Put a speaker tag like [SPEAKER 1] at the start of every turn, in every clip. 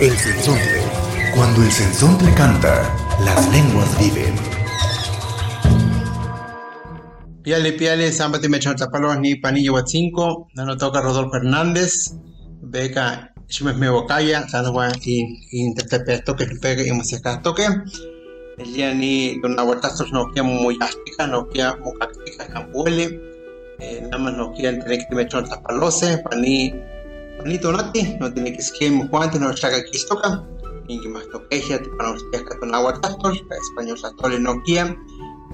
[SPEAKER 1] El sensontle. Cuando el sensontle canta, las lenguas viven.
[SPEAKER 2] Piale, piale, Zambati Mechantapalos ni Panillo Huatzinco, Nano Toca Rodolfo Hernández, Beca Shimes Mebocaya, Sanagua y Intertepe Toque, Pega y Musica Toque. El día ni con aguartazos no queda muy ástica, no queda muy campuele, nada más no queda entre que me tapalose, pani, panito nati, no tiene que esquema cuánto, no chaga que toca, y que más toque, ya te para los días con aguartazos, español satole no queda.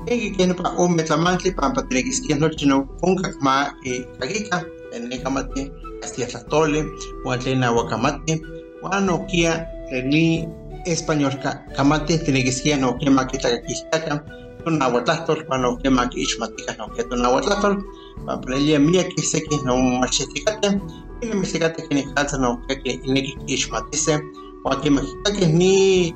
[SPEAKER 2] Egi kene pa o metlamantli pa pa tiene que esquiar noche no punca ma e kagika en el kamate hasta tlatole o atlena guacamate o no kia ni español kamate tiene que esquiar no kia ma kita kakistaka un aguatlastol pa no kia ma ki ishmatika no kia un aguatlastol pa prelia mía que se que no macheticate mesicate que ni calza no kia que ni ki ishmatise o aquí mágica que ni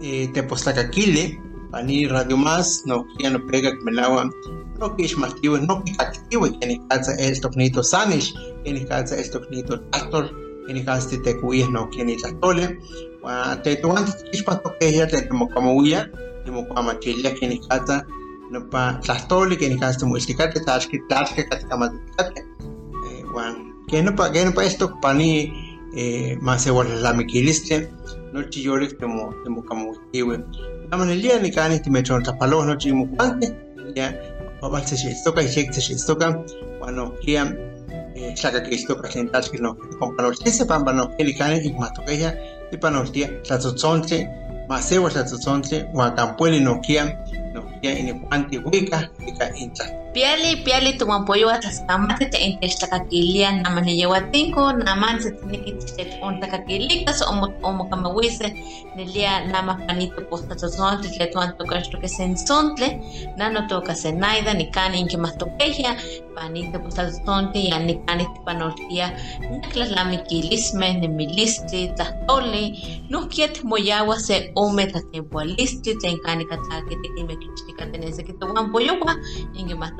[SPEAKER 2] te postacakile pani radio más no quiero no pega que me lavan no que es más tío no que ni calza el tocnito sanish que ni calza el tocnito actor que ni calza te cuies no que ni tatole wa te tu antes que es para toque ya te como como huya como como chilla que ni calza no pa tatole que ni calza musicate tas que tas que kat kama kat wan que no pa que no pa esto pani más se vuelve la miquiliste no chillores como como como tío Naman el día ni cani ti metron tapalos no chimu cuante ya babal se shistoka y se shistoka bueno kia que istoka sentas que no comprar se se pamba no que cani y mato que ya y día la tzotzonte maseo la tzotzonte guacampueli no kia no kia en cuante huica huica intra
[SPEAKER 3] Piali, piali, tu mampoyo atas kamate te intesta kakilia naman ni yawatinko naman se tiene que te onta kakilika so omo omo kamawise nilia nama panito posta tozonte le tuan toka esto que nano toka se naida ni kani inke más tokeja panito posta tozonte ya ni kani panortia naklas la mikilisme ni milisti tlahtoli no kiet moyawa se ome ta tempoalisti te kani katake te kime kichika tenese que tu mampoyo wa inke más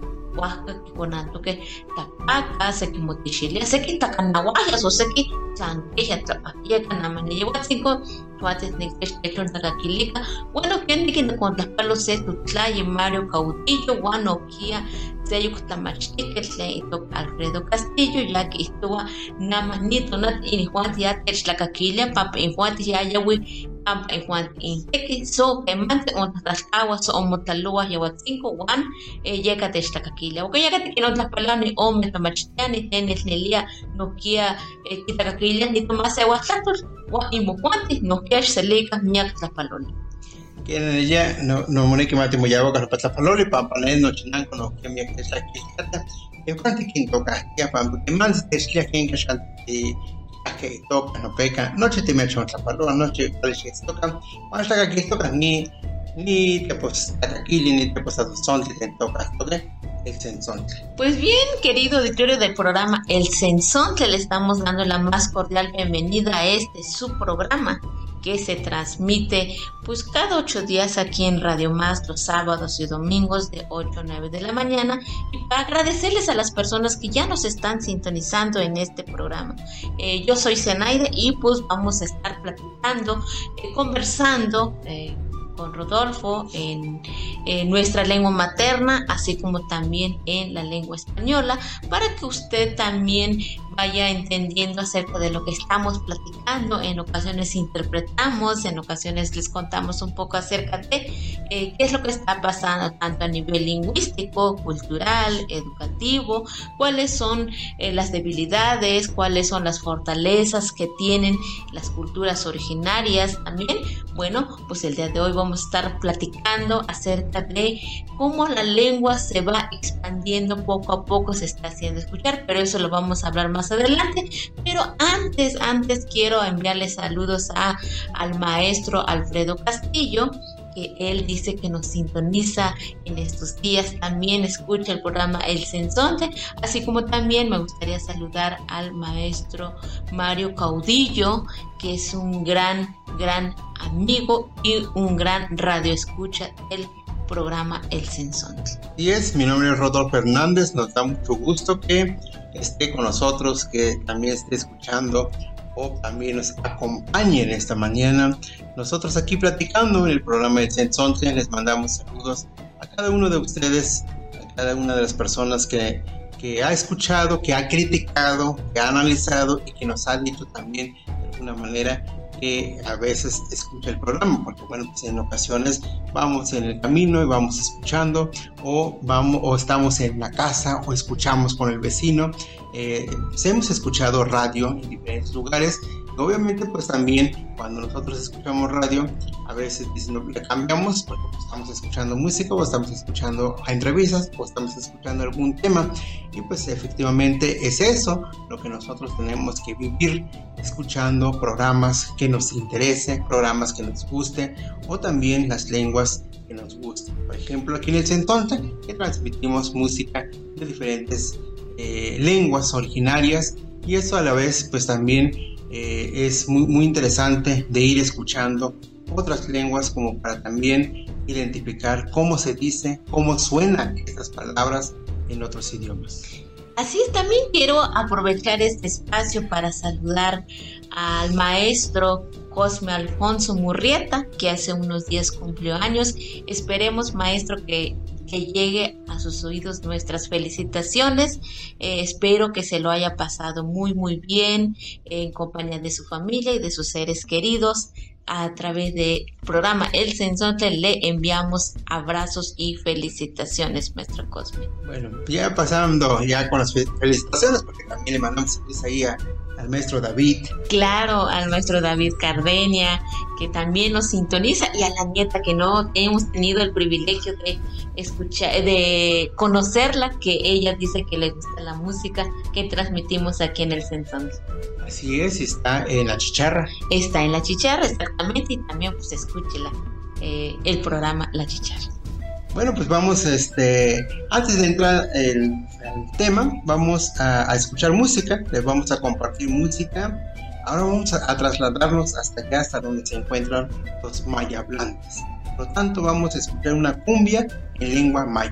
[SPEAKER 3] huasca kikonanto que tapaka seki takanawayas o seki tlanqueya tlapakia kanamani yehuatzinko tuates nikextechon takakilika bueno ken nikinkontlaspalo se tutlayi Mario Cautillo uan okia seyok tlamachtikeh tlen itoka Alfredo Castillo ya kihtowa namah nitonat inijuanti ya techtlakakilia pampa injuanti ya yawi pampa injuanti inteki so kemanti ontlahtlawa so omotlaluwa yehuatzinko uan yeka techtlakakilia oka yeka tikinotlaspalani ome tlamachtiani tlen nitnelia nokia kitakakilia nitomás sewatlatol uan imojuanti nokia xselika miak tlapaloli
[SPEAKER 2] que ya no no moneki mati moyawa ka patlapaloli pampa ne no chinanko no que mi que sa kikata e cuanti kinto ka ya pampa que más teslia ken ka shanti que toca no peca. Noche te me echó tlapalo noche parece que toca. Más la que toca. Ni ni te pues aquí ni te pues son te toca toque el sensontle.
[SPEAKER 3] Pues bien, querido auditorio del programa El Sensontle, le estamos dando la más cordial bienvenida a este su programa que se transmite pues cada ocho días aquí en Radio Más los sábados y domingos de 8 a 9 de la mañana y para agradecerles a las personas que ya nos están sintonizando en este programa. Eh, yo soy Zenaide y pues vamos a estar platicando, eh, conversando. Eh, Rodolfo en, nuestra lengua materna, así como también en la lengua española, para que usted también vaya entendiendo acerca de lo que estamos platicando. En ocasiones interpretamos, en ocasiones les contamos un poco acerca de eh, qué es lo que está pasando tanto a nivel lingüístico, cultural, educativo, cuáles son eh, las debilidades, cuáles son las fortalezas que tienen las culturas originarias también. Bueno, pues el día de hoy vamos estar platicando acerca de cómo la lengua se va expandiendo poco a poco, se está haciendo escuchar, pero eso lo vamos a hablar más adelante. Pero antes, antes quiero enviarle saludos a, al maestro Alfredo Castillo, que él dice que nos sintoniza en estos días. También escucha el programa El Sensonte, así como también me gustaría saludar al maestro Mario Caudillo, que es un gran, gran amigo y un gran radio escucha del programa El Sensonte.
[SPEAKER 2] Y es, mi nombre es Rodolfo Hernández, nos da mucho gusto que esté con nosotros, que también esté escuchando o también nos acompañen esta mañana. Nosotros aquí platicando en el programa de Sensonte les mandamos saludos a cada uno de ustedes, a cada una de las personas que, que ha escuchado, que ha criticado, que ha analizado y que nos ha dicho también de alguna manera que a veces escucha el programa, porque bueno, pues en ocasiones vamos en el camino y vamos escuchando, o vamos, o estamos en la casa, o escuchamos con el vecino. Eh, pues hemos escuchado radio en diferentes lugares Obviamente, pues también cuando nosotros escuchamos radio, a veces le cambiamos porque pues, estamos escuchando música o estamos escuchando entrevistas o estamos escuchando algún tema. Y pues efectivamente es eso lo que nosotros tenemos que vivir escuchando programas que nos interesen, programas que nos guste o también las lenguas que nos gusten. Por ejemplo, aquí en el Centonte, que transmitimos música de diferentes eh, lenguas originarias y eso a la vez pues también eh, es muy, muy interesante de ir escuchando otras lenguas como para también identificar cómo se dice, cómo suenan estas palabras en otros idiomas.
[SPEAKER 3] Así es, también quiero aprovechar este espacio para saludar al maestro Cosme Alfonso Murrieta, que hace unos días cumplió años. Esperemos, maestro, que que llegue a sus oídos nuestras felicitaciones. Eh, espero que se lo haya pasado muy, muy bien en compañía de su familia y de sus seres queridos. A través del programa El Sensonte le enviamos abrazos y felicitaciones, maestro Cosme.
[SPEAKER 2] Bueno, ya pasando ya con las felicitaciones, porque también le mandamos ahí a, al maestro David.
[SPEAKER 3] Claro, al maestro David Cardenia, que también nos sintoniza, y a la nieta que no hemos tenido el privilegio de escuchar, de conocerla, que ella dice que le gusta la música que transmitimos aquí en el Centro.
[SPEAKER 2] Así es, está en la chicharra.
[SPEAKER 3] Está en la chicharra, exactamente, y también pues escúchela, eh, el programa La Chicharra.
[SPEAKER 2] Bueno, pues vamos, este, antes de entrar el, el tema, vamos a, escuchar música, les vamos a compartir música. Ahora vamos a, trasladarnos hasta acá, hasta donde se encuentran los maya hablantes. Por lo tanto, vamos a escuchar una cumbia en lengua maya.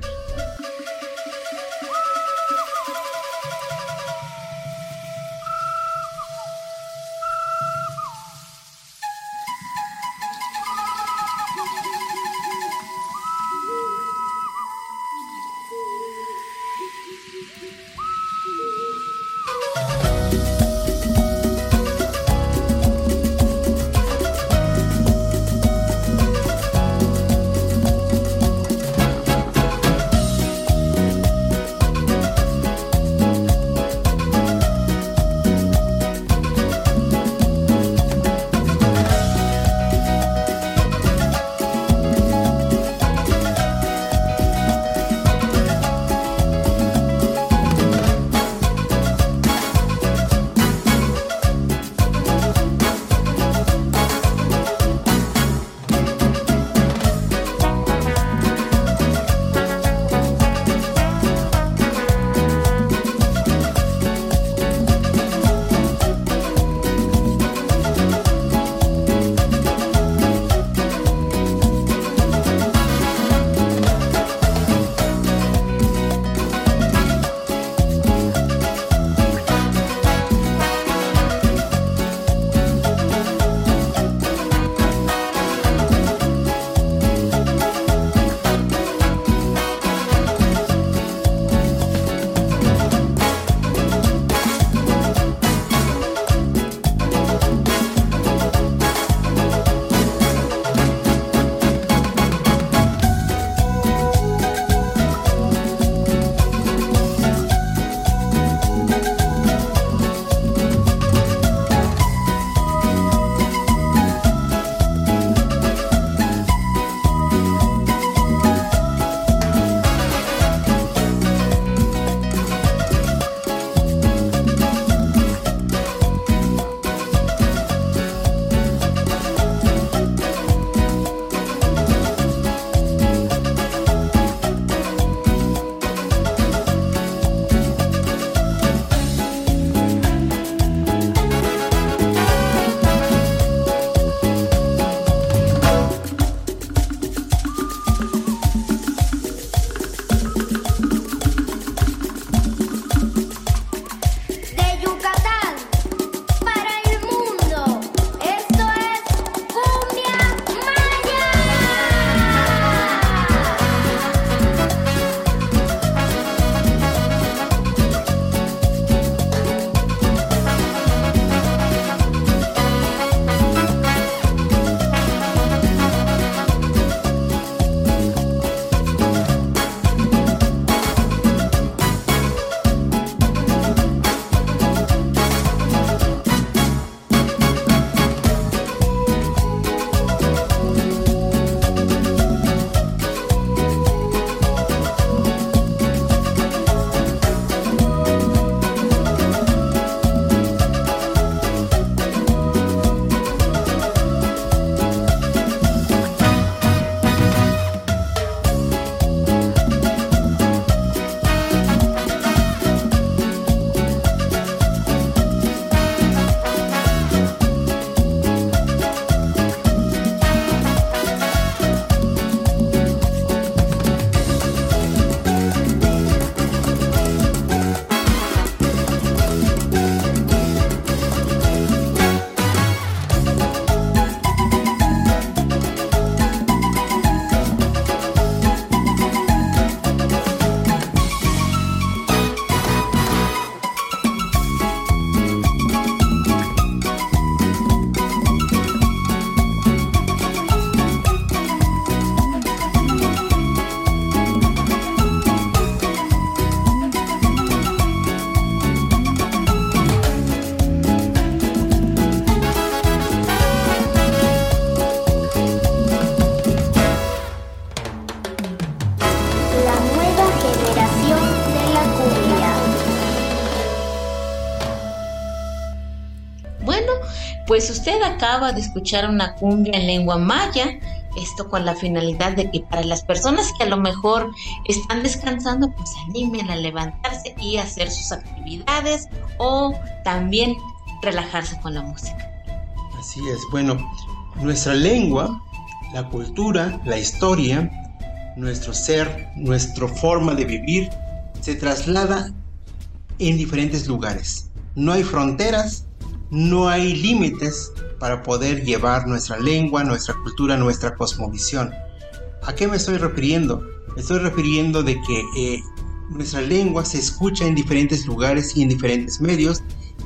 [SPEAKER 3] Pues usted acaba de escuchar una cumbia en lengua maya, esto con la finalidad de que para las personas que a lo mejor están descansando, pues animen a levantarse y hacer sus actividades o también relajarse con la música.
[SPEAKER 2] Así es, bueno, nuestra lengua, la cultura, la historia, nuestro ser, nuestra forma de vivir, se traslada en diferentes lugares. No hay fronteras, no hay límites para poder llevar nuestra lengua, nuestra cultura, nuestra cosmovisión. ¿A qué me estoy refiriendo? Me estoy refiriendo de que eh, nuestra lengua se escucha en diferentes lugares y en diferentes medios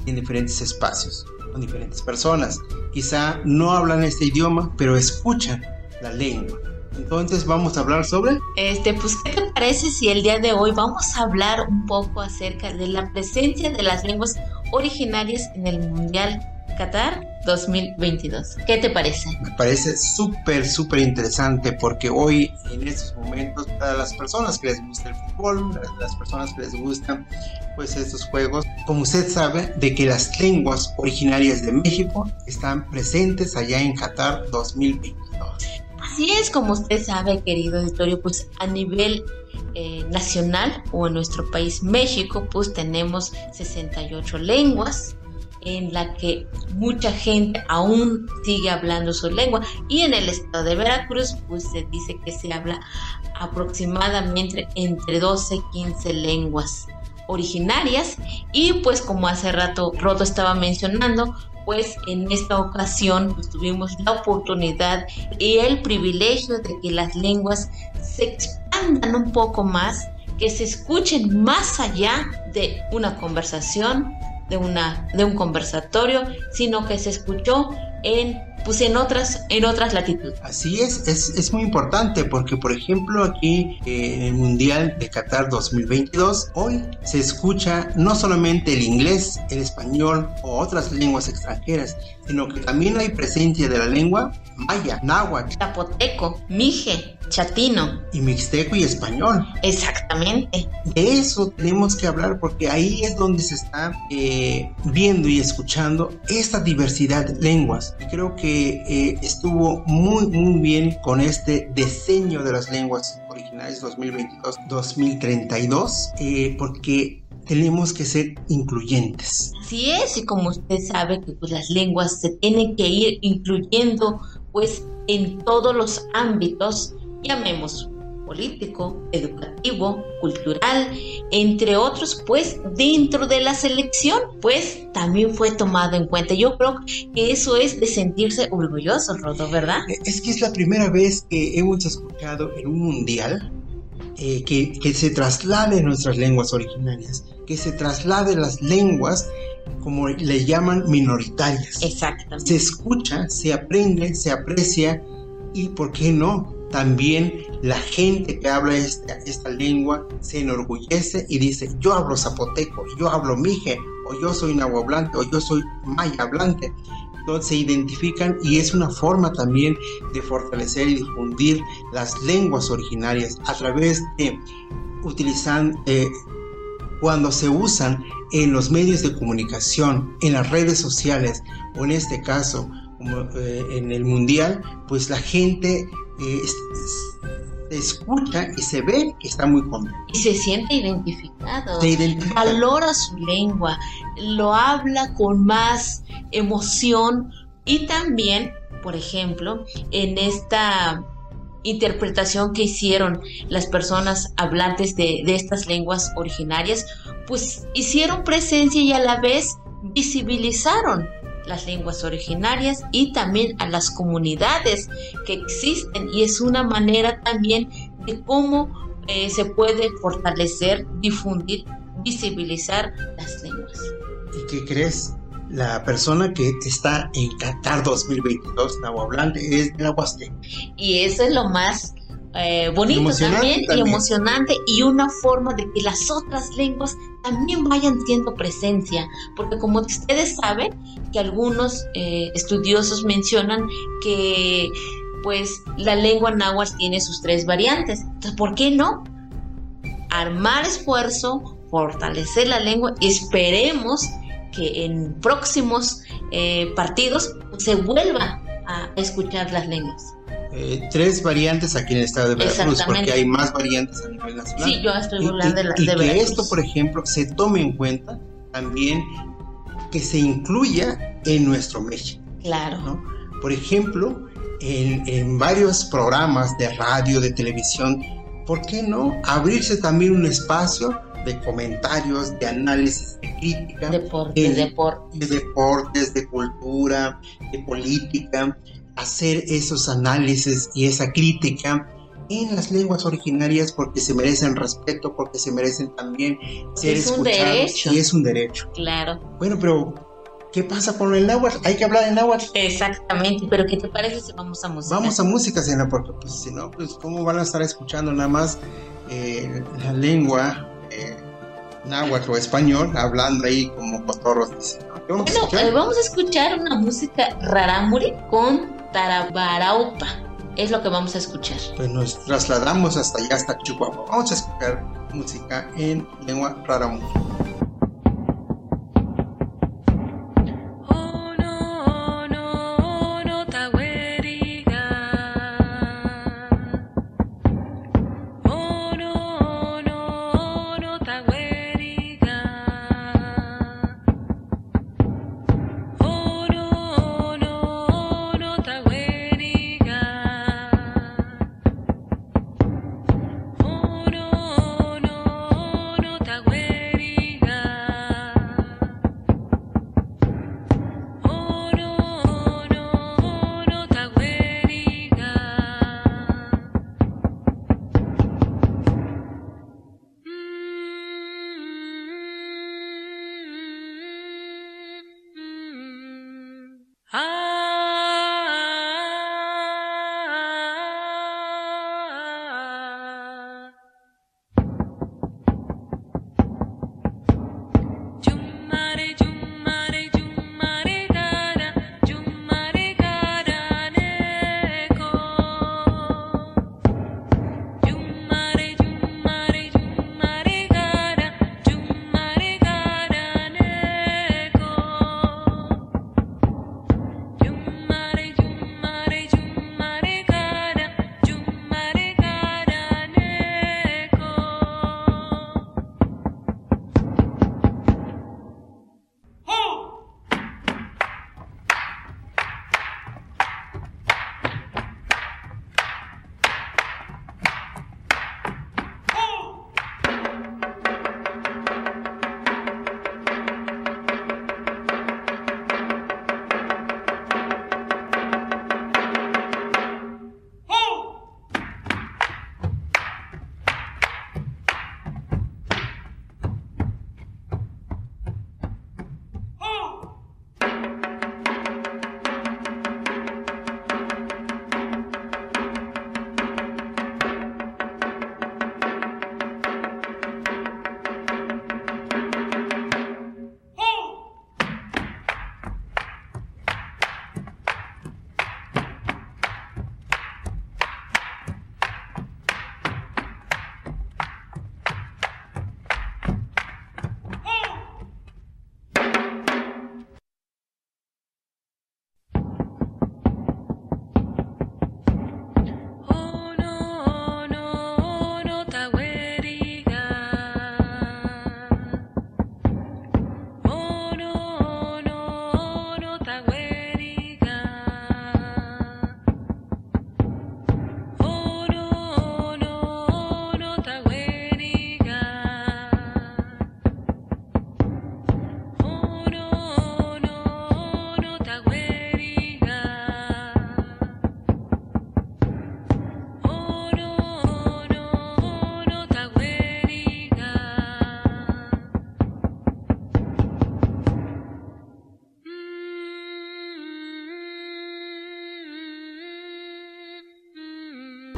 [SPEAKER 2] y en diferentes espacios, con diferentes personas. Quizá no hablan este idioma, pero escuchan la lengua. Entonces vamos a hablar sobre...
[SPEAKER 3] Este, pues, ¿qué te parece si el día de hoy vamos a hablar un poco acerca de la presencia de las lenguas originarias en el Mundial Qatar 2022. ¿Qué te parece?
[SPEAKER 2] Me parece súper, súper interesante porque hoy, en estos momentos, para las personas que les gusta el fútbol, las personas que les gustan pues estos juegos, como usted sabe, de que las lenguas originarias de México están presentes allá en Qatar 2022.
[SPEAKER 3] Así es como usted sabe, querido auditorio, pues a nivel eh, nacional o en nuestro país México, pues tenemos 68 lenguas en la que mucha gente aún sigue hablando su lengua. Y en el estado de Veracruz pues se dice que se habla aproximadamente entre 12 y 15 lenguas originarias. Y pues como hace rato Roto estaba mencionando pues en esta ocasión pues, tuvimos la oportunidad y el privilegio de que las lenguas se expandan un poco más, que se escuchen más allá de una conversación, de, una, de un conversatorio, sino que se escuchó en pues en otras, en otras latitudes.
[SPEAKER 2] Así es, es, muy importante porque por ejemplo aquí eh, en el Mundial de Qatar 2022, hoy se escucha no solamente el inglés, el español o otras lenguas extranjeras, sino que también hay presencia de la lengua maya, náhuatl,
[SPEAKER 3] zapoteco, mije, chatino.
[SPEAKER 2] Y mixteco y español.
[SPEAKER 3] Exactamente.
[SPEAKER 2] De eso tenemos que hablar porque ahí es donde se está eh, viendo y escuchando esta diversidad de lenguas. Y creo que eh, estuvo muy, muy bien con este diseño de las lenguas originales 2022-2032 eh, porque tenemos que ser incluyentes.
[SPEAKER 3] Así es, y como usted sabe que pues, las lenguas se tienen que ir incluyendo pues en todos los ámbitos, llamemos político, educativo, cultural, entre otros, pues dentro de la selección, pues también fue tomado en cuenta. Yo creo que eso es de sentirse orgulloso, Rodo, ¿verdad?
[SPEAKER 2] Eh, es que es la primera vez que hemos escuchado en un mundial eh, que, que, se traslade nuestras lenguas originarias, que se traslade las lenguas como le llaman minoritarias.
[SPEAKER 3] Exactamente.
[SPEAKER 2] Se escucha, se aprende, se aprecia y, ¿por qué no? También la gente que habla esta, esta lengua se enorgullece y dice, yo hablo zapoteco, yo hablo mije, o yo soy nahuablante, o yo soy maya hablante. Entonces se identifican y es una forma también de fortalecer y difundir las lenguas originarias a través de utilizar eh, cuando se usan en los medios de comunicación, en las redes sociales o en este caso como, eh, en el mundial, pues la gente eh, escucha y se ve que está muy contento.
[SPEAKER 3] Y se siente identificado.
[SPEAKER 2] Se identifica.
[SPEAKER 3] Valora su lengua, lo habla con más emoción y también, por ejemplo, en esta interpretación que hicieron las personas hablantes de, de, estas lenguas originarias, pues hicieron presencia y a la vez visibilizaron las lenguas originarias y también a las comunidades que existen y es una manera también de cómo eh, se puede fortalecer, difundir, visibilizar las lenguas.
[SPEAKER 2] ¿Y qué crees? La persona que está en Qatar 2022, Nahuablante, es la Huasteca.
[SPEAKER 3] Y eso es lo más eh, bonito también, y emocionante y una forma de que las otras lenguas también vayan siendo presencia, porque como ustedes saben que algunos eh, estudiosos mencionan que pues la lengua náhuatl tiene sus tres variantes, entonces ¿por qué no? Armar esfuerzo, fortalecer la lengua esperemos que en próximos eh, partidos se vuelva a escuchar las lenguas.
[SPEAKER 4] Eh, tres variantes aquí en el estado de Veracruz, porque hay más variantes a nivel nacional.
[SPEAKER 3] Sí, yo estoy hablando de, la,
[SPEAKER 4] y
[SPEAKER 3] de
[SPEAKER 4] que esto, por ejemplo, se tome en cuenta también que se incluya en nuestro México.
[SPEAKER 3] Claro.
[SPEAKER 4] ¿no? Por ejemplo, en, en, varios programas de radio, de televisión, ¿por qué no abrirse también un espacio de comentarios, de análisis, de crítica? En,
[SPEAKER 3] deportes.
[SPEAKER 4] De deportes, de cultura, de política, hacer esos análisis y esa crítica en las lenguas originarias porque se merecen respeto, porque se merecen también ser
[SPEAKER 3] es un
[SPEAKER 4] escuchados
[SPEAKER 3] derecho.
[SPEAKER 4] y es un derecho.
[SPEAKER 3] Claro.
[SPEAKER 4] Bueno, pero ¿qué pasa con el náhuatl? Hay que hablar en náhuatl.
[SPEAKER 3] Exactamente, pero ¿qué te parece si vamos a música?
[SPEAKER 4] Vamos a música, Sena, porque pues si no, pues cómo van a estar escuchando nada más eh, la lengua eh, náhuatl o español hablando ahí como cotorros. ¿no? ¿Qué vamos a
[SPEAKER 3] Bueno, eh, vamos a escuchar una música rarámuri con Tarabaraupa. Es lo que vamos a escuchar.
[SPEAKER 4] Pues nos trasladamos hasta allá, hasta Chihuahua. Vamos a escuchar música en lengua rarámuri.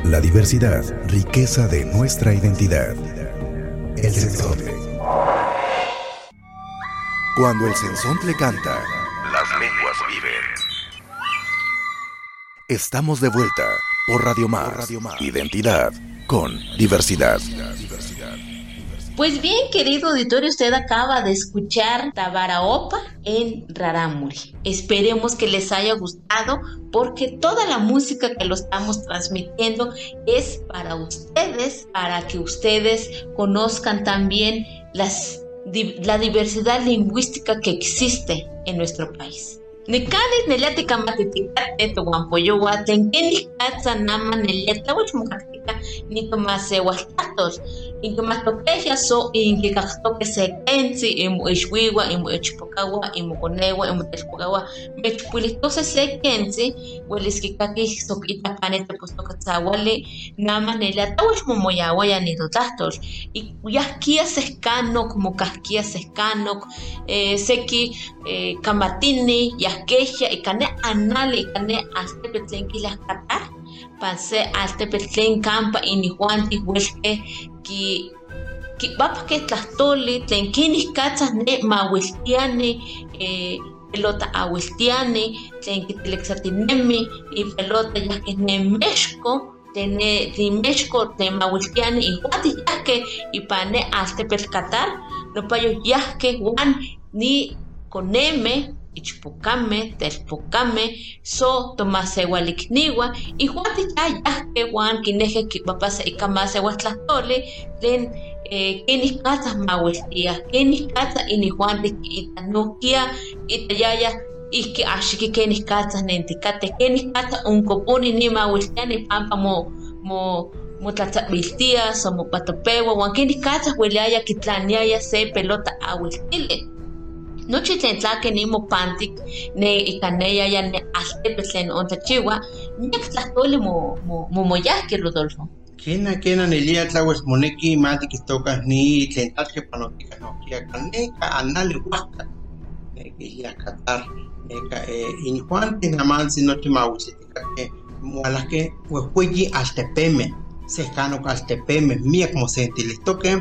[SPEAKER 1] La diversidad, riqueza de nuestra identidad. El sensontle. Cuando el sensontle canta, las lenguas viven. Estamos de vuelta por Radio Más. Identidad con diversidad.
[SPEAKER 3] Pues bien, querido auditorio, usted acaba de escuchar Tabaraopa en Raramuri. Esperemos que les haya gustado porque toda la música que lo estamos transmitiendo es para ustedes, para que ustedes conozcan también las, la diversidad lingüística que existe en nuestro país. Nama mokaktika nitomasewaltatos inkimatokexia so inkikaktoke sekentzi imu ixwiwa imu ichpokawa imu konewa imu telpokawa mechpuilihtose sekentzi uelis kikakih sok itapane tepostokatzawali nama neliatawach momoyawaya nitotlahtol y yahkia sehkanok mokahkia sehkanok eh, seki eh, kamatini yahkexia ikane anali ikane altepetl tlen kilahkatar panse altepetl tlen kampa inihuantih uelkeh ki kipapkeh tlahtoli tlen kinih katzah ne mawiltiani eh, pelota awiltiani tlen kiteleksatinemih ipelota yahkeh ne Mexco tlen ne- tlen mawiltiani ihuantih yahkeh ipan ne altepetl Qatar nopayo yahkeh wan ni koneme ichpokame, telpokame, so tomasewalикniwa, ihuantih ya yahkeh wan kinejeh kipapasa ikamasewah tlahtoli tlen eh, kenih katzah mawiltiah, kenih katzah inihuantih kiitanukiah, itayaya ihki axiki kenih katzah nentikateh, kenih katzah onkoponi nimawiltiah nipampa mo, mo motlatzabiltia, so mopatopewa, wan kenih katzah ueliaya kitlaniaya se pelota awiltili. Nochi tlen tlakeh nimopantik ne ikaneyaya ne altepetl tlen ontlachiwa, miak tlahtoli mo, mo, momoyahki, Rodolfo.
[SPEAKER 2] Kena kena nelia tlawes moneki mati kitoka ni tlen tlachke panotika no kia kaneka anali waka neki ya Qatar neka eh, injuante namansi nochi mawusitika ke mualake huehueyi altepeme cercano altepeme miak mosentilistoke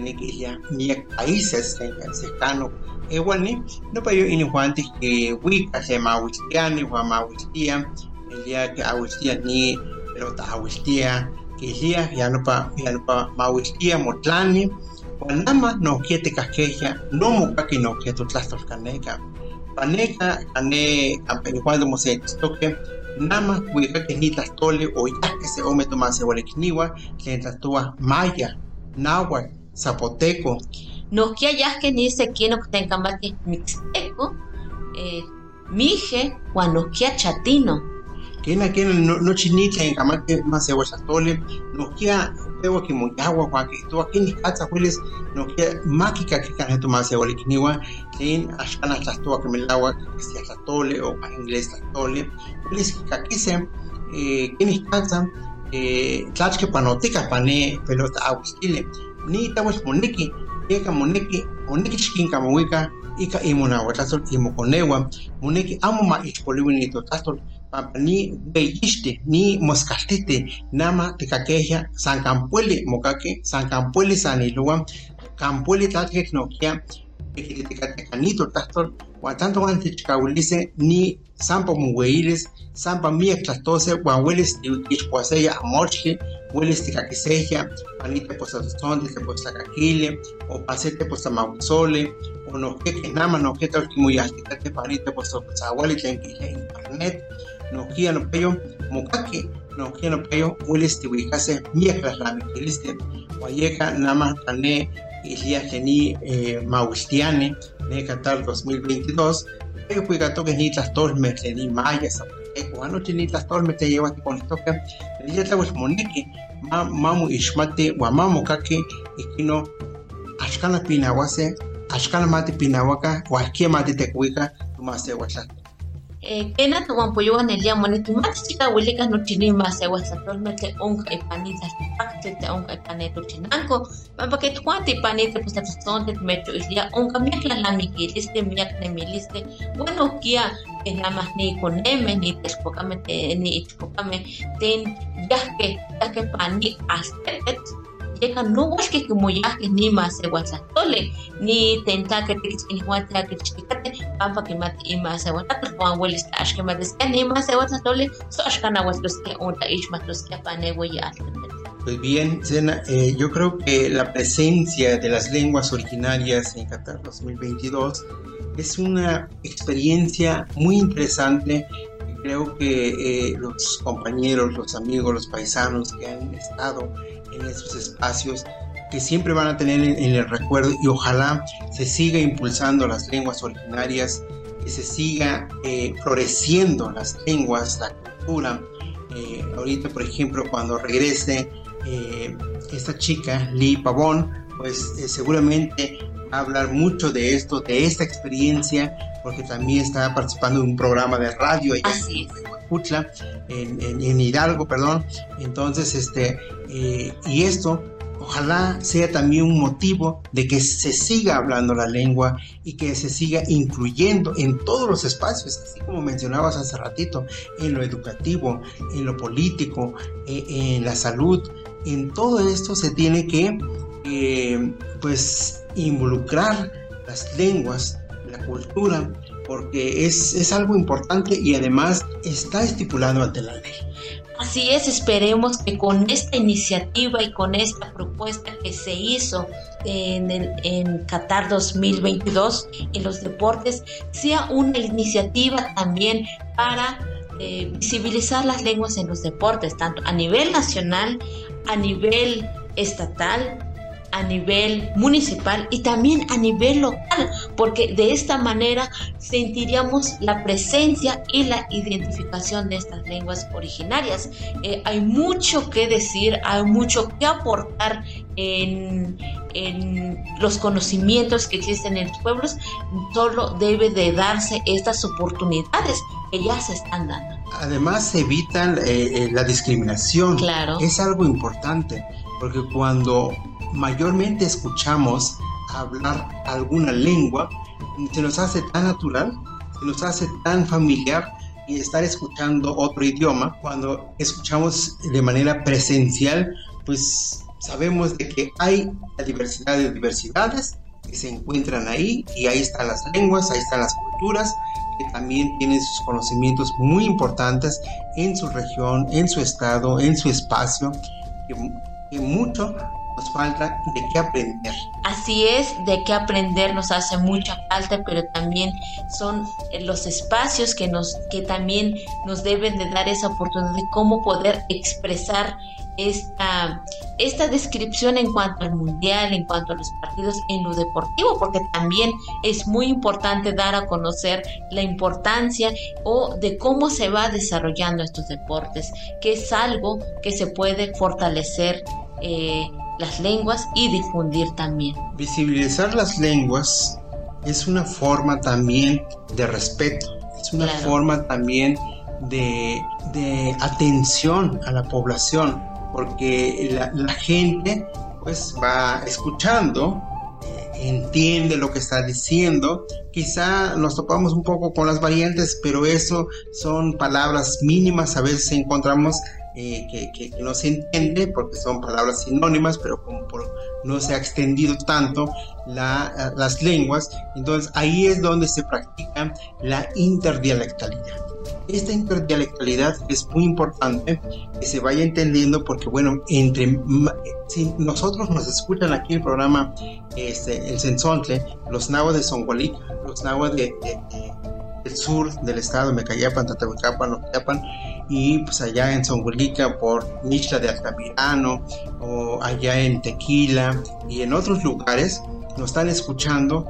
[SPEAKER 2] neki ya miak países eh, cercano ewani no pa yo injuante que wika se mawustiani wa mawustia elia que awustia ni pero ta awustia kilia yanupa yanupa mawistia motlani. Wanama no kiete kaskeja no mukaki no kieto tlastos kaneka paneka ane ampeni cuando mo se toque nama kuika que ni tlastole o ya que se ome tomase walekniwa tlen tlatua maya náhuatl zapoteco
[SPEAKER 3] Nohkia yahkeh ni sekinok tenkamati mixteco, eh, mije, wan nohkia chatino.
[SPEAKER 2] kena kena no, no chinitla en kamake más ewa xatole no kia pewa ki moyawa kwa ki to kini katsa hueles no kia makika ki kan to más ewa likniwa kin ashkana tlastoa que melawa que sea xatole o pa inglés xatole hueles ki kakise eh kini katsa eh tlachke panotika pane pelota awistile ni tawes moniki eka moniki moniki chikin kamawika ika imona watlasol imokonewa moneki amo ma ichpoliwi ni totasol pampa ni beyiste ni moscaltite nama tikakeja san campueli mokake san campueli saniluwa campueli tlatke nokia tikatikatekanito tastol wan tanto tichkawilise ni sampa muweiles sampa miek tlastose wan welis tichkuaseya amorchki welis tikakiseja panite posatostonte tepostlakakile o pasete postamawizole o nohkeke nama nohketa olkimuyaltikate panite postotzawali tlen kile internet nokia nopeyo mokaki nokia nopeyo welis tiwikase miek tlatlamikilistle wayeka nama tane ilia teni eh, mawiltiane ne Qatar 2022 peyo kuikatoke ni tlastolme tleni maya zapoteco anoche ni tlastolme te toke ya tlawes moneki ma mamu ishmate wa mamu kaki ikino ashkana pinawase ashkana mati pinawaka wa kia mati tekuika tumase
[SPEAKER 3] Eh, kena tuwampoyowa nelia moneki mati chika wilika no chini mase wasatol mete onka ipanita pakte te onka ipaneto chinanko mapa que tuanti ipanita pues tatusonte mecho islia onka miak la lamikiliste miak nemiliste bueno kia que nada más ni koneme ni tespokame te ni ichpokame ten yahke yahke pani astepet Yeka no waske como yahke ni mase wasatole ni tenta que te kichini huate a kichikate pampa que mati ima se wata to kwa welis ta ashke madeska ni ma se wata tole so ashkana waslos ke onta ish matlos ke pane we ya
[SPEAKER 2] Pues bien, Sena, eh, yo creo que la presencia de las lenguas originarias en Qatar 2022 es una experiencia muy interesante. Creo que eh, los compañeros, los amigos, los paisanos que han estado en esos espacios, que siempre van a tener en, el recuerdo y ojalá se siga impulsando las lenguas originarias, que se siga eh, floreciendo las lenguas, la cultura. Eh, ahorita, por ejemplo, cuando regrese eh, esta chica, Lee Pavón, pues eh, seguramente a hablar mucho de esto, de esta experiencia, porque también está participando en un programa de radio allá
[SPEAKER 3] Así
[SPEAKER 2] en en- en Hidalgo, perdón. Entonces, este, eh, y esto ojalá sea también un motivo de que se siga hablando la lengua y que se siga incluyendo en todos los espacios, así como mencionabas hace ratito, en lo educativo, en lo político, eh, en la salud, en todo esto se tiene que eh, pues involucrar las lenguas, la cultura, porque es, es algo importante y además está estipulado ante la ley.
[SPEAKER 3] Así es, esperemos que con esta iniciativa y con esta propuesta que se hizo en, el, en Qatar 2022 en los deportes sea una iniciativa también para eh, visibilizar las lenguas en los deportes, tanto a nivel nacional, a nivel estatal, a nivel municipal y también a nivel local, porque de esta manera sentiríamos la presencia y la identificación de estas lenguas originarias. Eh, hay mucho que decir, hay mucho que aportar en, en los conocimientos que existen en los pueblos, solo debe de darse estas oportunidades que ya se están dando.
[SPEAKER 2] Además se evitan eh, eh, la discriminación.
[SPEAKER 3] Claro.
[SPEAKER 2] Es algo importante, porque cuando mayormente escuchamos hablar alguna lengua, se nos hace tan natural, se nos hace tan familiar y estar escuchando otro idioma, cuando escuchamos de manera presencial, pues sabemos de que hay la diversidad de diversidades que se encuentran ahí y ahí están las lenguas, ahí están las culturas que también tienen sus conocimientos muy importantes en su región, en su estado, en su espacio, que, que mucho nos falta de qué aprender.
[SPEAKER 3] Así es, de qué aprender nos hace mucha falta, pero también son eh, los espacios que nos que también nos deben de dar esa oportunidad de cómo poder expresar esta, esta descripción en cuanto al mundial, en cuanto a los partidos en lo deportivo, porque también es muy importante dar a conocer la importancia o de cómo se va desarrollando estos deportes, que es algo que se puede fortalecer eh, las lenguas y difundir también.
[SPEAKER 2] Visibilizar las lenguas es una forma también de respeto, es una
[SPEAKER 3] Claro.
[SPEAKER 2] forma también de, de atención a la población, porque la, la gente pues va escuchando, eh, entiende lo que está diciendo, quizá nos topamos un poco con las variantes, pero eso son palabras mínimas, a veces encontramos eh, que, no se entiende porque son palabras sinónimas, pero como no se ha extendido tanto la- las lenguas, entonces ahí es donde se practica la interdialectalidad. Esta interdialectalidad es muy importante que se vaya entendiendo porque, bueno, entre si nosotros nos escuchan aquí el programa este, El Sensontle, los nahuas de Songualica, los nahuas de- del sur del estado, Mecayapan, Tatahuicapan, Ocayapan, y pues allá en Songualica por Mixla de Altamirano, o allá en Tequila y en otros lugares, nos están escuchando.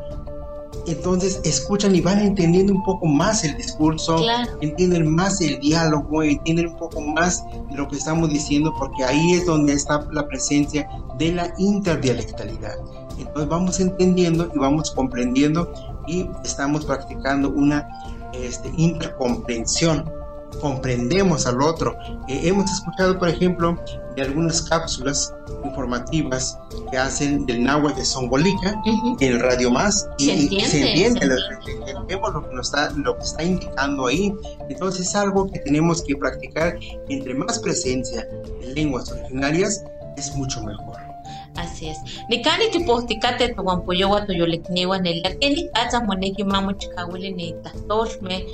[SPEAKER 2] Entonces escuchan y van entendiendo un poco más el discurso,
[SPEAKER 3] Claro.
[SPEAKER 2] entienden más el diálogo, entienden un poco más de lo que estamos diciendo, porque ahí es donde está la presencia de la interdialectalidad. Entonces vamos entendiendo y vamos comprendiendo y estamos practicando una este, intercomprensión. Comprendemos al otro. Eh, hemos escuchado, por ejemplo, de algunas cápsulas informativas que hacen del náhuatl de Songolica
[SPEAKER 3] Ujú.
[SPEAKER 2] en Radio Más y
[SPEAKER 3] Se entiende,
[SPEAKER 2] se entiende,
[SPEAKER 3] se
[SPEAKER 2] lo-
[SPEAKER 3] entiende.
[SPEAKER 2] vemos lo que nos está lo que está indicando ahí entonces es algo que tenemos que practicar entre más presencia de lenguas originarias es mucho mejor
[SPEAKER 3] Así es. Nikani tipohticate toguampoyowa toyolikniwa nelakeni katsa moneki mamu chikawili ni tahtoxme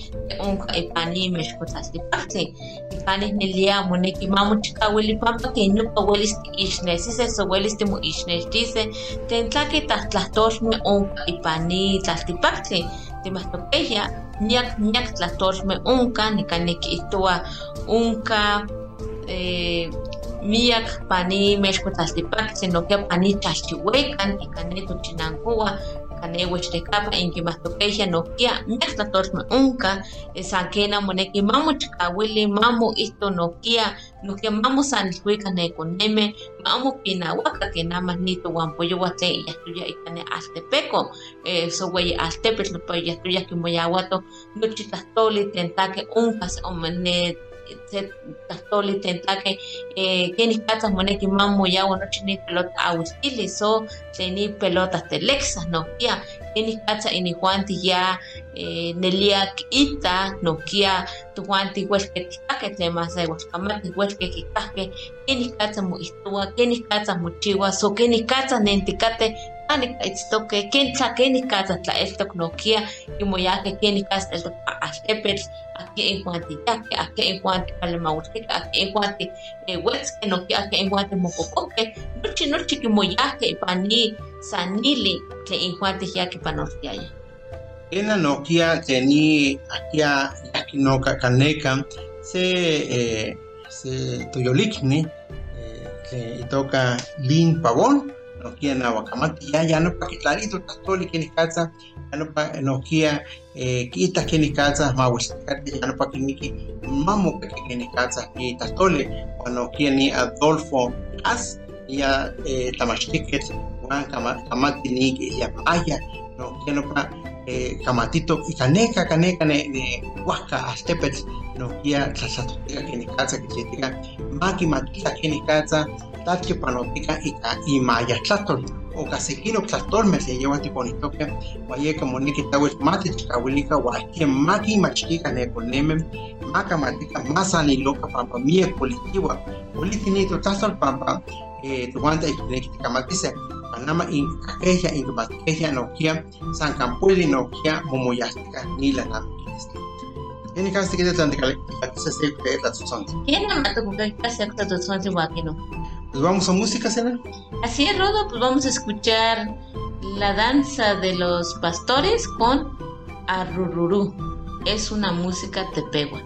[SPEAKER 3] unka ipani mexkotlaslipahtli. Nikani nelia moneki mamu chikawili pampa que nupa welis tiixnesi se so welis timo ixnextise tentlaki tahtlahtoxme unka ipani tlaltipahtli. Timahtokeya nyak nyak tlatorme unka nikani kitua unka eh, miak pani mexkotlaltipak sino que pani chalchihuecan y caneto chinancoa cane huechtekapa inkimahtokexia nokia miak tlatorme unka sankena moneki mamu chikawili mamu isto nokia nokia mamu sanilhuika nekoneme mamu pinawaka que namas nito guampoyowa tlen yahtuya ikane altepeco eh, soweyi altepetl pa yahtuya kimoyawato nochi tlahtoli tentake unkas omene se tlahtoli tentake eh, kenih katzah moneki mamoyawa nochi ni pelota awistili so tlen ni pelotas telexas nokia kenih katzah inihuanti ya eh, nelia ita nokia tuhuanti huelke tikahke tlen mas sewalkamati huelke kikahke kenih katzah moihtowa kenih katzah mochiwa so kenih katzah nentikate anikaitztoke ken tla kenih katzah tlaeltok nokia kimoyahke kenih katzah eltok altepetl aquí en Juantiyake, aquí en Juanti Palemauteca, aquí en Juanti Huetzque, no aquí en Juanti Mococoque, nochi nochi kimoyahke ipani sanili tlen en Juanti yake panortiaya.
[SPEAKER 2] Ena nokia teni akia yaki no kakaneka se eh, se toyolikni eh, itoka lin pavón nokia na wakamati ya ya no pa clarito tatoli kini katsa ya no pa nokia eh, kita kini katsa mawistikati ya no pa kiniki mamu ka kini katsa ki tatoli wa nokia ni Adolfo As ya eh, tamashtiket wan kama kamati ni ya paya nokia no pa eh, kamatito y caneca caneca ne, ne huasca astepet no kia tlasatotica que ni casa que se diga maki matita que casa tatke panotica y maya tlatol o casequino tlatol me se lleva tipo ni toque guaye como ni que tawes mate chikawilika guaye maki machika ne koneme maka matika masa ni loca pampa mie politiwa politinito tlatol pampa eh, tuwanta y que kamatise Panama in kakeja in kakeja nokia san kampuli nokia momoyastika ni la namkiste. Ini kan sedikit tentang kali kita se pe la son.
[SPEAKER 3] ¿Quién no mató con que casi acta tu son guaquino?
[SPEAKER 2] Pues vamos a música, Sena.
[SPEAKER 3] Así es, Rodo, pues vamos a escuchar la danza de los pastores con Arrururú. Es una música tepegua.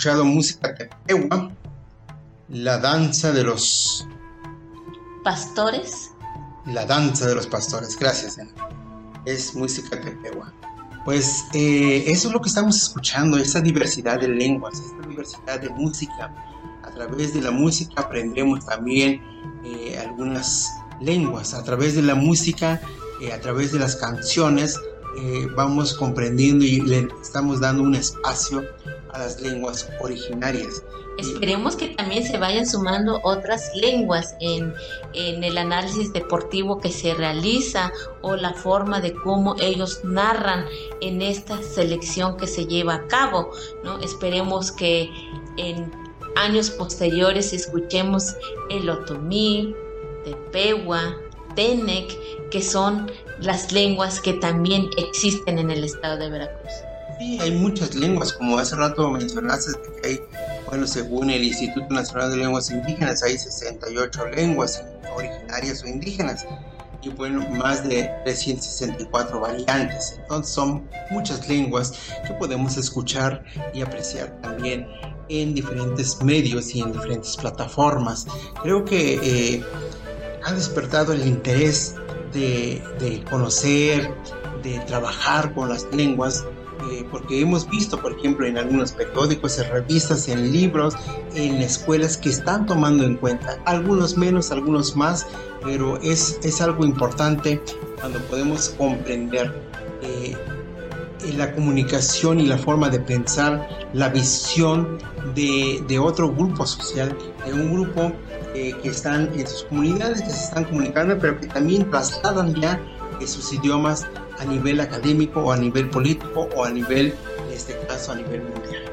[SPEAKER 2] Escuchado música tepewa, la danza de los
[SPEAKER 3] Pastores,
[SPEAKER 2] la danza de los pastores. Gracias, Ana. Es música tepewa. Pues eh, eso es lo que estamos escuchando, esa diversidad de lenguas, esta diversidad de música. A través de la música aprendemos también eh, algunas lenguas. A través de la música, eh, a través de las canciones, eh, vamos comprendiendo y le estamos dando un espacio a las lenguas originarias.
[SPEAKER 3] esperemos que también se vayan sumando otras lenguas en, en el análisis deportivo que se realiza o la forma de cómo ellos narran en esta selección que se lleva a cabo, ¿no? Esperemos que en años posteriores escuchemos el otomí, tepewa, tenec, que son las lenguas que también existen en el estado de Veracruz.
[SPEAKER 2] Sí, hay muchas lenguas, como hace rato mencionaste, que hay, bueno, según el Instituto Nacional de Lenguas Indígenas, hay 68 lenguas originarias o indígenas y bueno, más de 364 variantes. Entonces son muchas lenguas que podemos escuchar y apreciar también en diferentes medios y en diferentes plataformas. Creo que eh, despertado el interés de, conocer, de trabajar con las lenguas eh, porque hemos visto, por ejemplo, en algunos periódicos, en revistas, en libros, en escuelas que están tomando en cuenta, algunos menos, algunos más, pero es, es algo importante cuando podemos comprender eh, la comunicación y la forma de pensar, la visión de, de otro grupo social, de un grupo eh, que están en sus comunidades, que se están comunicando, pero que también trasladan ya sus idiomas a nivel académico o a nivel político o a nivel, en este caso, a nivel mundial.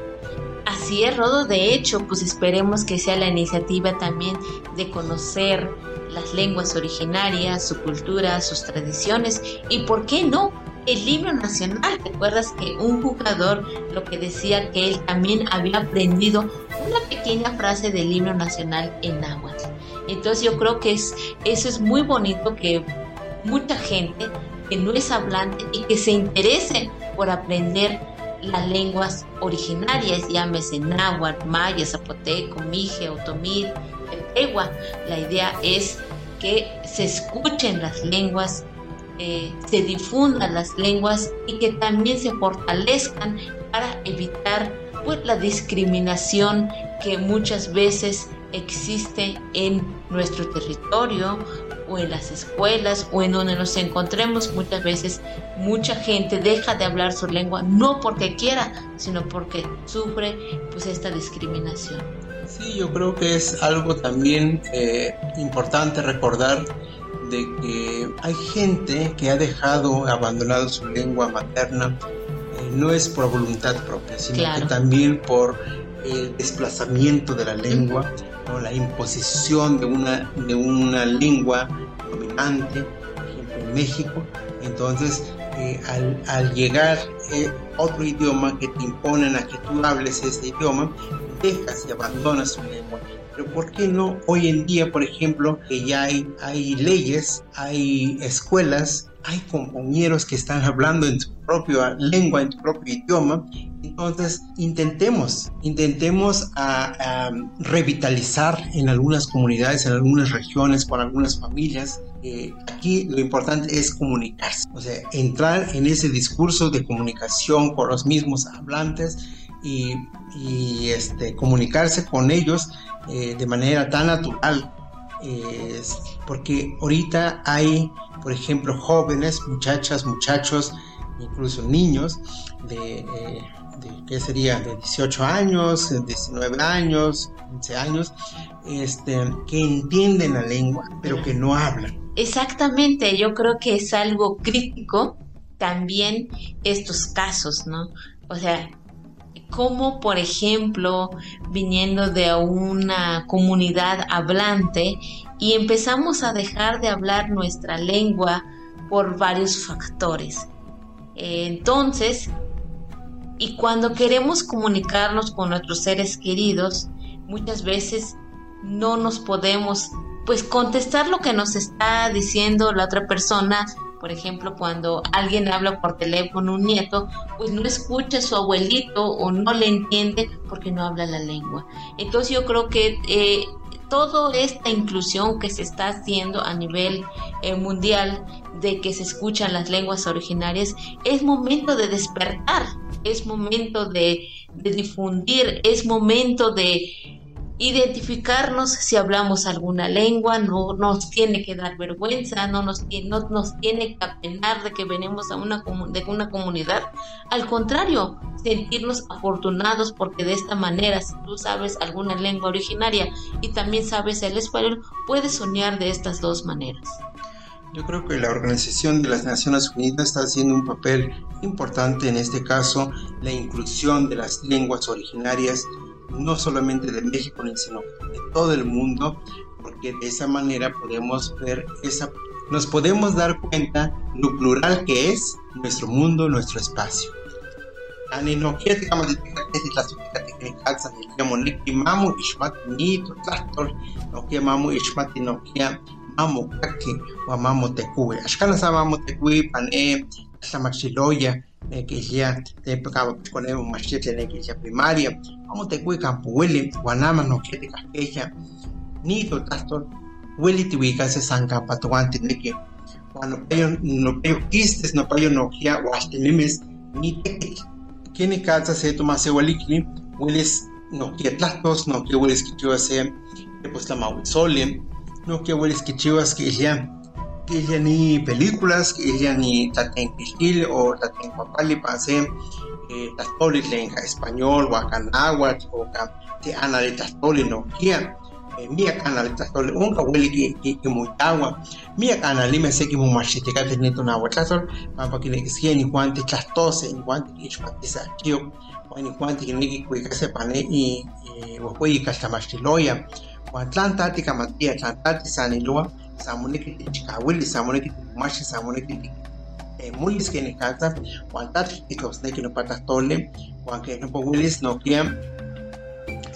[SPEAKER 3] Así es, Rodo. De hecho, pues esperemos que sea la iniciativa también de conocer las lenguas originarias, su cultura, sus tradiciones y, ¿por qué no? El himno nacional. ¿Te acuerdas que un jugador lo que decía que él también había aprendido una pequeña frase del himno nacional en náhuatl? Entonces yo creo que es, eso es muy bonito que mucha gente que no es hablante y que se interese por aprender las lenguas originarias, llámese náhuatl, maya, zapoteco, mije, otomí, tepewa. La idea es que se escuchen las lenguas, eh, se difundan las lenguas y que también se fortalezcan para evitar pues, la discriminación que muchas veces existe en nuestro territorio o en las escuelas o en donde nos encontremos muchas veces mucha gente deja de hablar su lengua no porque quiera sino porque sufre pues esta discriminación
[SPEAKER 2] Sí, yo creo que es algo también eh, importante recordar de que hay gente que ha dejado, abandonado su lengua materna, eh, no es por voluntad propia, sino
[SPEAKER 3] Claro.
[SPEAKER 2] que también por el desplazamiento de la lengua, o la imposición de una, de una lengua dominante, por ejemplo en México. Entonces, eh, al, al llegar eh, otro idioma que te imponen a que tú hables ese idioma, dejas y abandonas tu lengua. Pero ¿por qué no hoy en día, por ejemplo, que ya hay, hay leyes, hay escuelas, hay compañeros que están hablando en tu propia lengua, en tu propio idioma? Entonces, intentemos, intentemos a, a revitalizar en algunas comunidades, en algunas regiones, con algunas familias. Eh, aquí lo importante es comunicarse, o sea, entrar en ese discurso de comunicación con los mismos hablantes y, este, comunicarse con ellos eh, de manera tan natural. eh, porque ahorita hay, por ejemplo, jóvenes, muchachas, muchachos, incluso niños de, de ¿qué sería? De 18 años, 19 años, 15 años, este, que entienden la lengua, pero que no hablan.
[SPEAKER 3] Exactamente, yo creo que es algo crítico también estos casos, ¿no? O sea, como por ejemplo, viniendo de una comunidad hablante y empezamos a dejar de hablar nuestra lengua por varios factores. Eh, Entonces, y cuando queremos comunicarnos con nuestros seres queridos, muchas veces no nos podemos pues contestar lo que nos está diciendo la otra persona Por ejemplo, cuando alguien habla por teléfono, un nieto, pues no escucha a su abuelito o no le entiende porque no habla la lengua. Entonces yo creo que eh, toda esta inclusión que se está haciendo a nivel eh, mundial de que se escuchan las lenguas originarias, es momento de despertar, es momento de, difundir, es momento de identificarnos si hablamos alguna lengua, no nos tiene que dar vergüenza, no nos, no nos tiene que apenar de que venimos a una, de una comunidad. Al contrario, sentirnos afortunados porque de esta manera, si tú sabes alguna lengua originaria y también sabes el español, puedes soñar de estas dos maneras.
[SPEAKER 2] Yo creo que la Organización de las Naciones Unidas está haciendo un papel importante en este caso, la inclusión de las lenguas originarias, no solamente de México, sino de todo el mundo, porque de esa manera podemos ver esa, nos podemos dar cuenta lo plural que es nuestro mundo, nuestro espacio. Mamu kaki wa mamu tekui ashkana sa mamu tekui pane la maxiloya ne que ya te pecaba con el machete ne que ya primaria mamu tekui campueli wanama no quiere que ella ni to tlachtol hueli tiwika se sanka patuante ne que cuando ellos no ellos quistes no payo no que huastenimes ni tekik kini kalsa se toma se walikni wilis no que tlatos no que wilis chiva se pues la mawisole no que wilis que chivas que ya que ya ni películas que ya ni taten pistil o taten papali pase eh, tastoli en español o acanáhuatl o te ana de tastoli no que eh, mia kana le tastoli unka wili ki ki, ki muitawa mia kana lime se ki mu machete ka teneto na watasol papa ki ne sia ni kwante tastose ni kwante ki chpatisa kio wa ni kwante ki niki kuika se pane i i wa koi ka stamashtiloya wa tlanta ti tlanta ti sanilua samuniki ti chikawili ti mashi samuniki ti eh, ni casa wan tat ti ki no patastole wan que no kia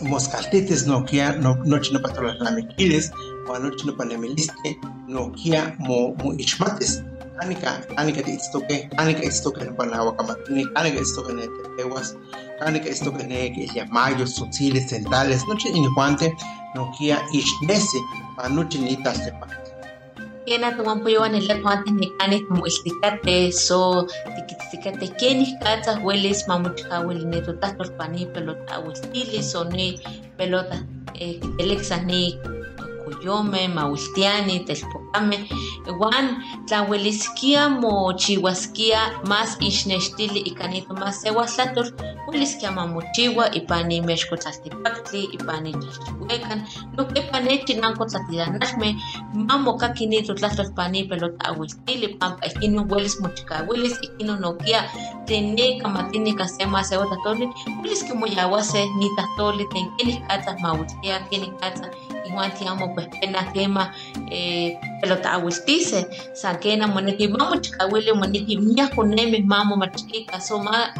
[SPEAKER 2] moscaltetes no kia no noche no patolas lamequiles o noche no panemeliste no kia mo mo ichmates anika anika te istoke anika istoke no panawa kamatini anika istoke ne tepewas anika istoke ne que ya mayos sutiles centrales noche no kia ichnese pa noche ni tastepa
[SPEAKER 3] Kena tuman po yung nila kung atin ni kanit mo istikate so hueles mamuchika hueli neto takol pani pelota huestili so ni pelota eh, telexa ni kuyome maustiani telpocame wan tlahueliskia mo chihuaskia más ixnextili ikanito más sewatlator hueliskia mamochiwa ipani mexkotlaltipactli ipani chixchihuecan lo que panechi nanko tlatilanalme mamo kakinito tlatlolpani pelota ahuiltili pampa ikino huelis mochikahuilis ikino nokia tene kamatini kasema sewatlatoli huelis kimoyawase ni tahtoli ten kenih katzah igual amo pues pena quema eh, pelota aguiltice saquena moneki mamo chikawili moneki mia konemi mamo machika so ma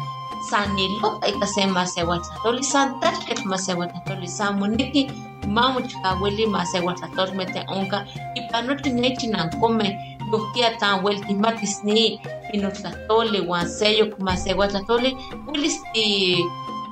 [SPEAKER 3] sanilo ika sema sewatlatoli santal ket ma sewatlatoli sa moneki mamo chikawili ma sewatlatoli mete onka ipanoti nechi yokia tan welti matis ni pinotlatoli wan seyo ma sewatlatoli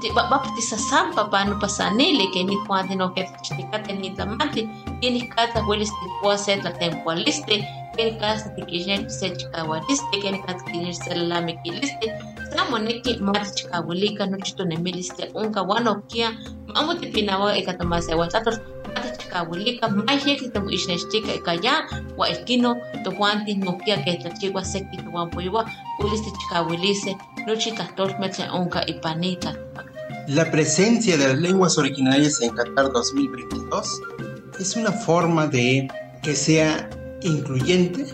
[SPEAKER 3] wilis ti bapti sa sampa paano pasanili que ni cuando no que chicate ni tamati tiene casa hueles te puedo hacer la temporaliste que ni casa te quiere se chicahualiste que ni casa quiere se la me quiliste samo neki mati chikawulika no chito ne miliste unka wano kia mamu te pinawa e katama se watator mati chikawulika mai heki te ishne chika e kaya wa elkino to wanti no kia ke ta chigua seki to wan poiwa uliste chikawulise no chita tormetle unka ipanita
[SPEAKER 2] La presencia de las lenguas originarias en Qatar 2022 es una forma de que sea incluyente,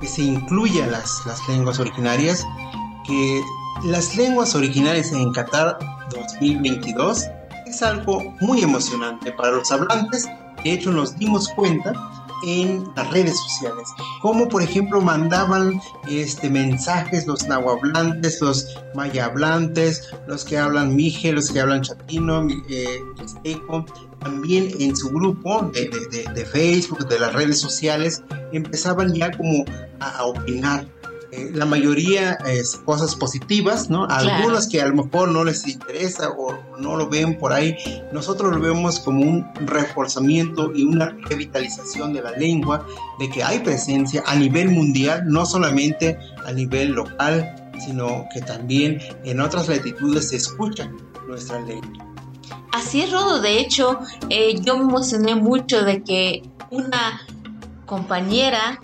[SPEAKER 2] que se incluya las, las lenguas originarias, que las lenguas originarias en Qatar 2022 es algo muy emocionante para los hablantes. De hecho, nos dimos cuenta en las redes sociales, como por ejemplo mandaban este, mensajes los nahuablantes, los mayahablantes, los que hablan mije, los que hablan chatino, eh, también en su grupo de, de, de, Facebook, de las redes sociales, empezaban ya como a opinar eh, la mayoría es cosas positivas, ¿no?
[SPEAKER 3] Claro.
[SPEAKER 2] Algunos que a lo mejor no les interesa o no lo ven por ahí, nosotros lo vemos como un reforzamiento y una revitalización de la lengua, de que hay presencia a nivel mundial, no solamente a nivel local, sino que también en otras latitudes se escucha nuestra lengua.
[SPEAKER 3] Así es, Rodo. De hecho, eh, yo me emocioné mucho de que una compañera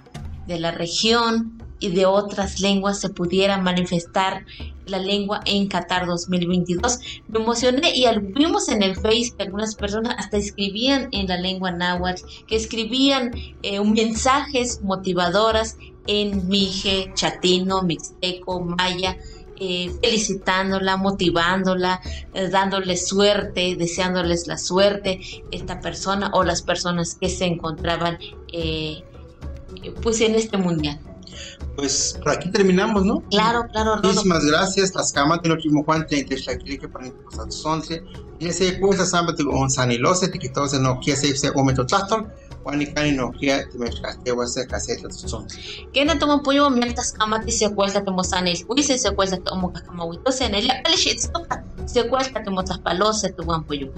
[SPEAKER 3] de la región y de otras lenguas se pudiera manifestar la lengua en Qatar 2022. Me emocioné y vimos en el Face que algunas personas hasta escribían en la lengua náhuatl, que escribían eh, mensajes motivadoras en mije, chatino, mixteco, maya, eh, felicitándola, motivándola, eh, dándole suerte, deseándoles la suerte esta persona o las personas que se encontraban eh, pues en este mundial.
[SPEAKER 2] Pues por aquí terminamos, ¿no?
[SPEAKER 3] Claro, claro.
[SPEAKER 2] Muchísimas gracias. Las camas de los Juan te te para. Y ese cuesta samba te quitó se no se o meto taston. Juan y cani no quiere te me caste o se caseta son.
[SPEAKER 3] Pollo cuesta te mozan el juicio se cuesta te omo en el se cuesta te mozas palose tu buen pollo.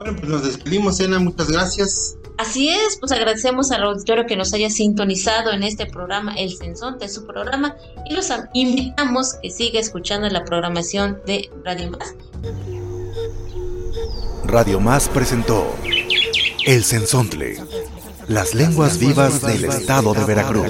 [SPEAKER 2] Bueno, pues nos despedimos, Ena. Muchas gracias.
[SPEAKER 3] Así es, pues agradecemos al auditorio que nos haya sintonizado en este programa El Sensonte, su programa, y los am- invitamos que siga escuchando la programación de Radio Más.
[SPEAKER 1] Radio Más presentó El Sensontle, las lenguas vivas del estado de Veracruz.